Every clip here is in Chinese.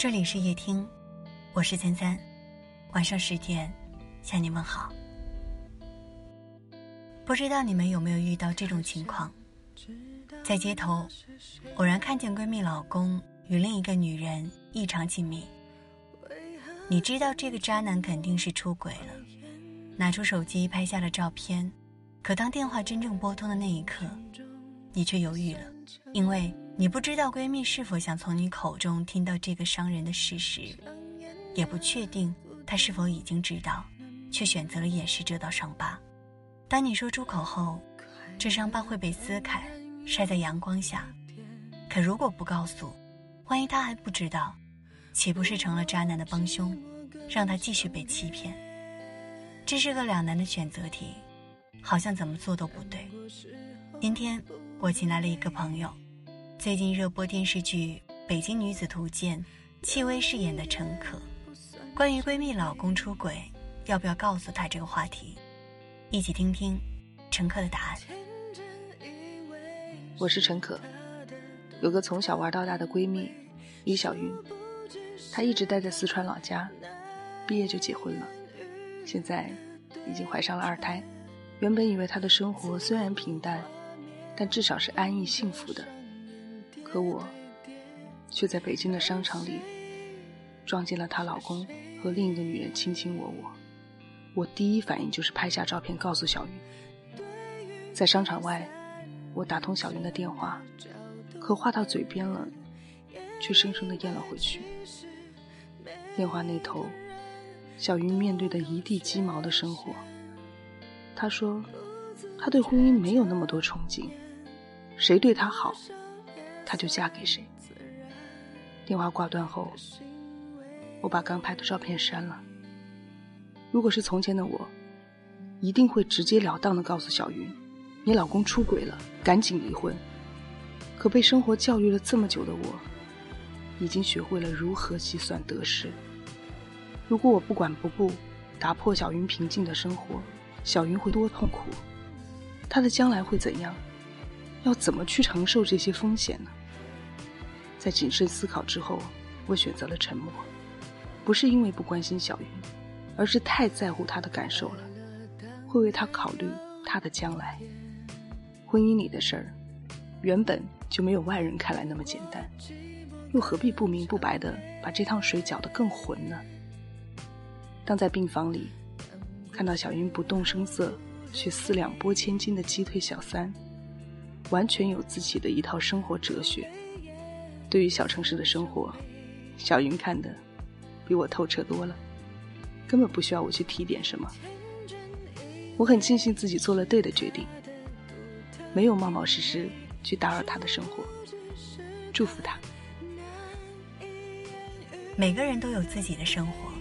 这里是夜听，我是三三，晚上十点向你问好。不知道你们有没有遇到这种情况，在街头偶然看见闺蜜老公与另一个女人异常亲密，你知道这个渣男肯定是出轨了，拿出手机拍下了照片，可当电话真正拨通的那一刻，你却犹豫了，因为。你不知道闺蜜是否想从你口中听到这个伤人的事实，也不确定她是否已经知道，却选择了掩饰这道伤疤。当你说出口后，这伤疤会被撕开，晒在阳光下。可如果不告诉，万一他还不知道，岂不是成了渣男的帮凶，让他继续被欺骗？这是个两难的选择题，好像怎么做都不对。今天我请来了一个朋友。最近热播电视剧《北京女子图鉴》，戚薇饰演的陈可，关于闺蜜老公出轨，要不要告诉她这个话题，一起听听陈可的答案。我是陈可，有个从小玩到大的闺蜜李小云，她一直待在四川老家，毕业就结婚了，现在已经怀上了二胎。原本以为她的生活虽然平淡，但至少是安逸幸福的。可我，却在北京的商场里撞见了她老公和另一个女人卿卿我我。我第一反应就是拍下照片告诉小云。在商场外，我打通小云的电话，可话到嘴边了，却生生的咽了回去。电话那头，小云面对的一地鸡毛的生活。她说，她对婚姻没有那么多憧憬，谁对她好。她就嫁给谁。电话挂断后，我把刚拍的照片删了。如果是从前的我，一定会直截了当的告诉小云：“你老公出轨了，赶紧离婚。”可被生活教育了这么久的我，已经学会了如何计算得失。如果我不管不顾，打破小云平静的生活，小云会多痛苦？她的将来会怎样？要怎么去承受这些风险呢？在谨慎思考之后，我选择了沉默，不是因为不关心小云，而是太在乎她的感受了，会为她考虑她的将来。婚姻里的事儿，原本就没有外人看来那么简单，又何必不明不白的把这趟水搅得更浑呢？当在病房里，看到小云不动声色却四两拨千斤的击退小三，完全有自己的一套生活哲学。对于小城市的生活，小云看的比我透彻多了，根本不需要我去提点什么。我很庆幸自己做了对的决定，没有冒冒失失去打扰他的生活，祝福他。每个人都有自己的生活，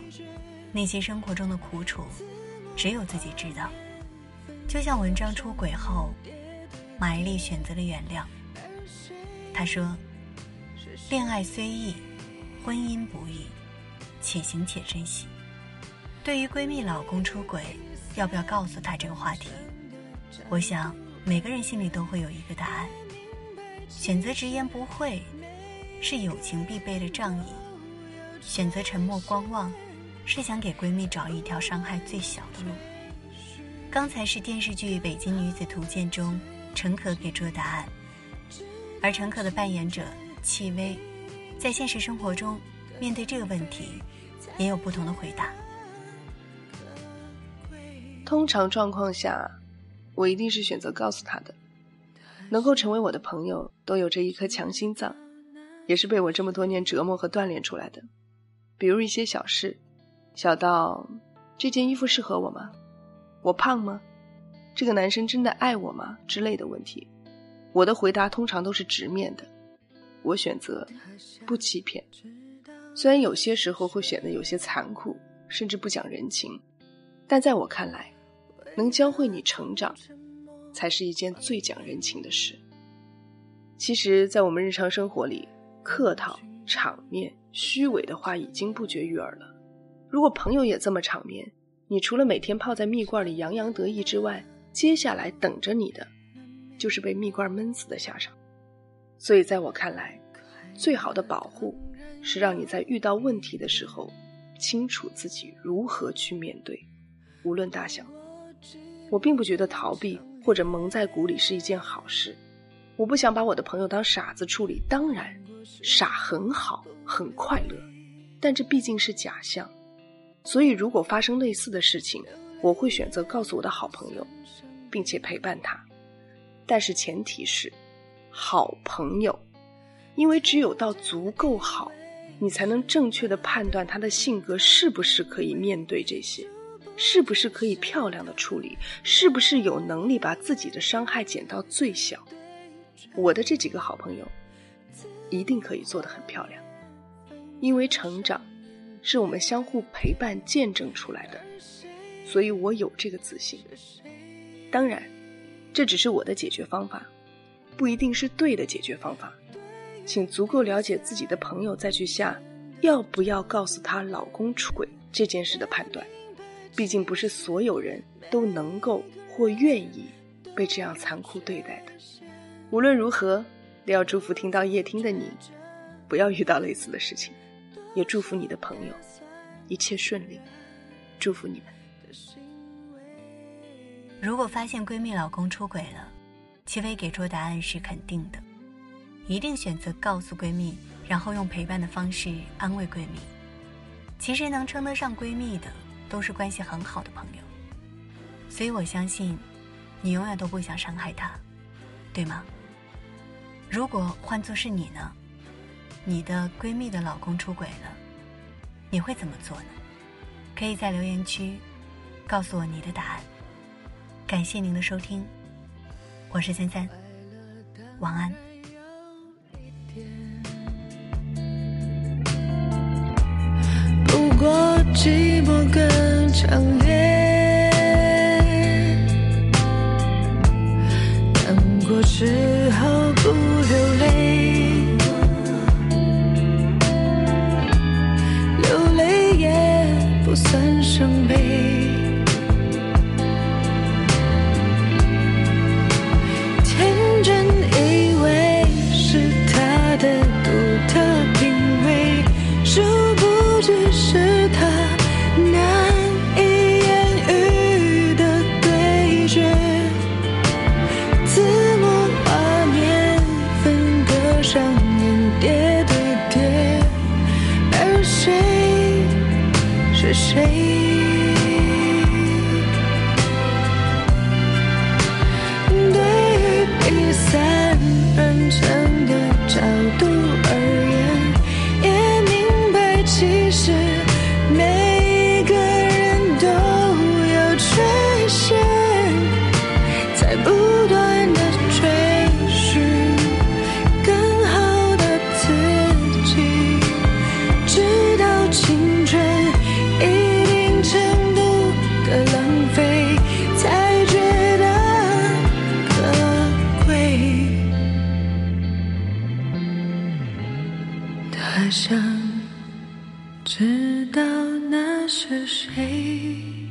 那些生活中的苦楚，只有自己知道。就像文章出轨后，马伊琍选择了原谅。她说。恋爱虽易，婚姻不易，且行且珍惜。对于闺蜜老公出轨，要不要告诉她这个话题？我想每个人心里都会有一个答案。选择直言不讳，是友情必备的仗义；选择沉默观望，是想给闺蜜找一条伤害最小的路。刚才是电视剧《北京女子图鉴》中陈可给出的答案，而陈可的扮演者。戚薇，在现实生活中，面对这个问题，也有不同的回答。通常状况下，我一定是选择告诉他的。能够成为我的朋友，都有着一颗强心脏，也是被我这么多年折磨和锻炼出来的。比如一些小事，小到这件衣服适合我吗？我胖吗？这个男生真的爱我吗？之类的问题，我的回答通常都是直面的。我选择不欺骗，虽然有些时候会显得有些残酷，甚至不讲人情，但在我看来，能教会你成长，才是一件最讲人情的事。其实，在我们日常生活里，客套、场面、虚伪的话已经不绝于耳了。如果朋友也这么场面，你除了每天泡在蜜罐里洋洋得意之外，接下来等着你的，就是被蜜罐闷死的下场。所以，在我看来，最好的保护是让你在遇到问题的时候，清楚自己如何去面对，无论大小。我并不觉得逃避或者蒙在鼓里是一件好事。我不想把我的朋友当傻子处理。当然，傻很好，很快乐，但这毕竟是假象。所以，如果发生类似的事情，我会选择告诉我的好朋友，并且陪伴他。但是前提是，好朋友，因为只有到足够好，你才能正确的判断他的性格是不是可以面对这些。是不是可以漂亮的处理？是不是有能力把自己的伤害减到最小？我的这几个好朋友，一定可以做得很漂亮，因为成长是我们相互陪伴见证出来的，所以我有这个自信。当然，这只是我的解决方法，不一定是对的解决方法，请足够了解自己的朋友再去下要不要告诉她老公出轨这件事的判断。毕竟不是所有人都能够或愿意被这样残酷对待的。无论如何，都要祝福听到夜听的你，不要遇到类似的事情。也祝福你的朋友一切顺利，祝福你们。如果发现闺蜜老公出轨了，戚薇给出答案是肯定的，一定选择告诉闺蜜，然后用陪伴的方式安慰闺蜜。其实能称得上闺蜜的。都是关系很好的朋友，所以我相信，你永远都不想伤害她，对吗？如果换作是你呢？你的闺蜜的老公出轨了，你会怎么做呢？可以在留言区告诉我你的答案。感谢您的收听，我是三三，晚安。不过寂寞更。强烈，想知道那是谁。